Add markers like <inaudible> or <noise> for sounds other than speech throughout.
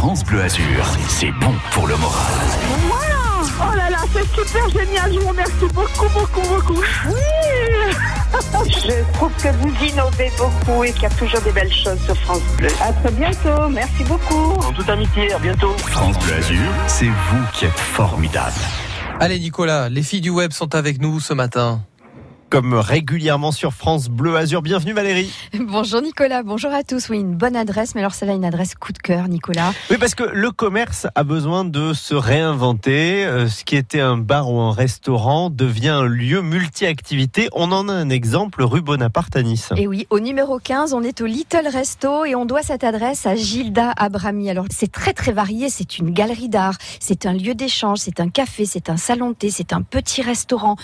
France Bleu Azur, c'est bon pour le moral. Oh là là, c'est super génial, je vous remercie beaucoup, beaucoup, beaucoup. Je trouve que vous innovez beaucoup et qu'il y a toujours des belles choses sur France Bleu. À très bientôt, merci beaucoup. En toute amitié, à bientôt. France Bleu Azur, c'est vous qui êtes formidable. Allez Nicolas, les filles du web sont avec nous ce matin. Comme régulièrement sur France Bleu Azur. Bienvenue Valérie. <laughs> Bonjour Nicolas, bonjour à tous. Oui, une bonne adresse, mais alors celle-là, une adresse coup de cœur, Nicolas. Oui, parce que le commerce a besoin de se réinventer. Euh, Ce qui était un bar ou un restaurant devient un lieu multi-activité. On en a un exemple, rue Bonaparte à Nice. Et oui, au numéro 15, on est au Little Resto et on doit cette adresse à Gilda Abrami. Alors, c'est très très varié. C'est une galerie d'art, c'est un lieu d'échange, c'est un café, c'est un salon de thé, c'est un petit restaurant.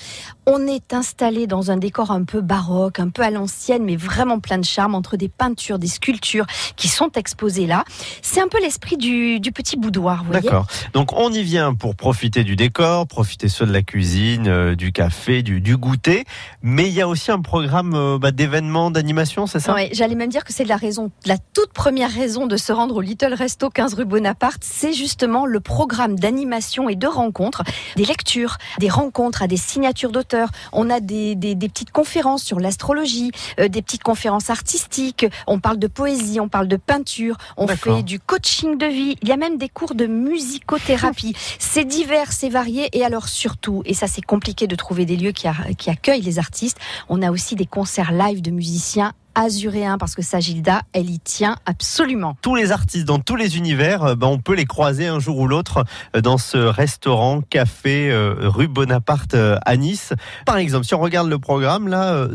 On est installé dans un décor un peu baroque, un peu à l'ancienne, mais vraiment plein de charme entre des peintures, des sculptures qui sont exposées là. C'est un peu l'esprit du, du petit boudoir, vous voyez. D'accord. Donc on y vient pour profiter du décor, profiter soit de la cuisine, euh, du café, du, du goûter. Mais il y a aussi un programme euh, bah, d'événements, d'animation, c'est ça? Ouais, J'allais même dire que c'est la raison, la toute première raison de se rendre au Little Resto 15 rue Bonaparte, c'est justement le programme d'animation et de rencontres, des lectures, des rencontres à des signatures d'auteurs. On a des, des, des petites conférences sur l'astrologie, euh, des petites conférences artistiques. On parle de poésie, on parle de peinture, on fait du coaching de vie. Il y a même des cours de musicothérapie. <laughs> C'est divers, c'est varié. Et alors surtout, et ça c'est compliqué de trouver des lieux qui, a- qui accueillent les artistes, on a aussi des concerts live de musiciens azuréens parce que ça, Gilda, elle y tient absolument. tous les artistes dans tous les univers, euh, ben, on peut les croiser un jour ou l'autre euh, dans ce restaurant, café, euh, rue Bonaparte à Nice. Par exemple, si on regarde le programme, là, euh,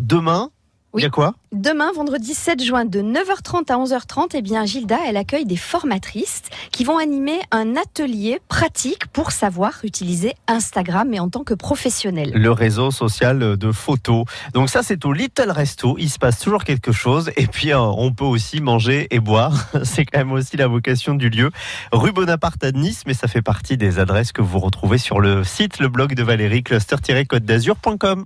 demain, il y a quoi? Demain, vendredi 7 juin, de 9h30 à 11h30, eh bien, Gilda, elle accueille des formatrices qui vont animer un atelier pratique pour savoir utiliser Instagram, mais en tant que professionnel. Le réseau social de photos. Donc ça, c'est au Little Resto. Il se passe toujours quelque chose. Et puis, euh, on peut aussi manger et boire. <laughs> C'est quand même aussi la vocation du lieu. Rue Bonaparte à Nice, mais ça fait partie des adresses que vous retrouvez sur le site, le blog de Valérie, cluster-côte d'azur.com.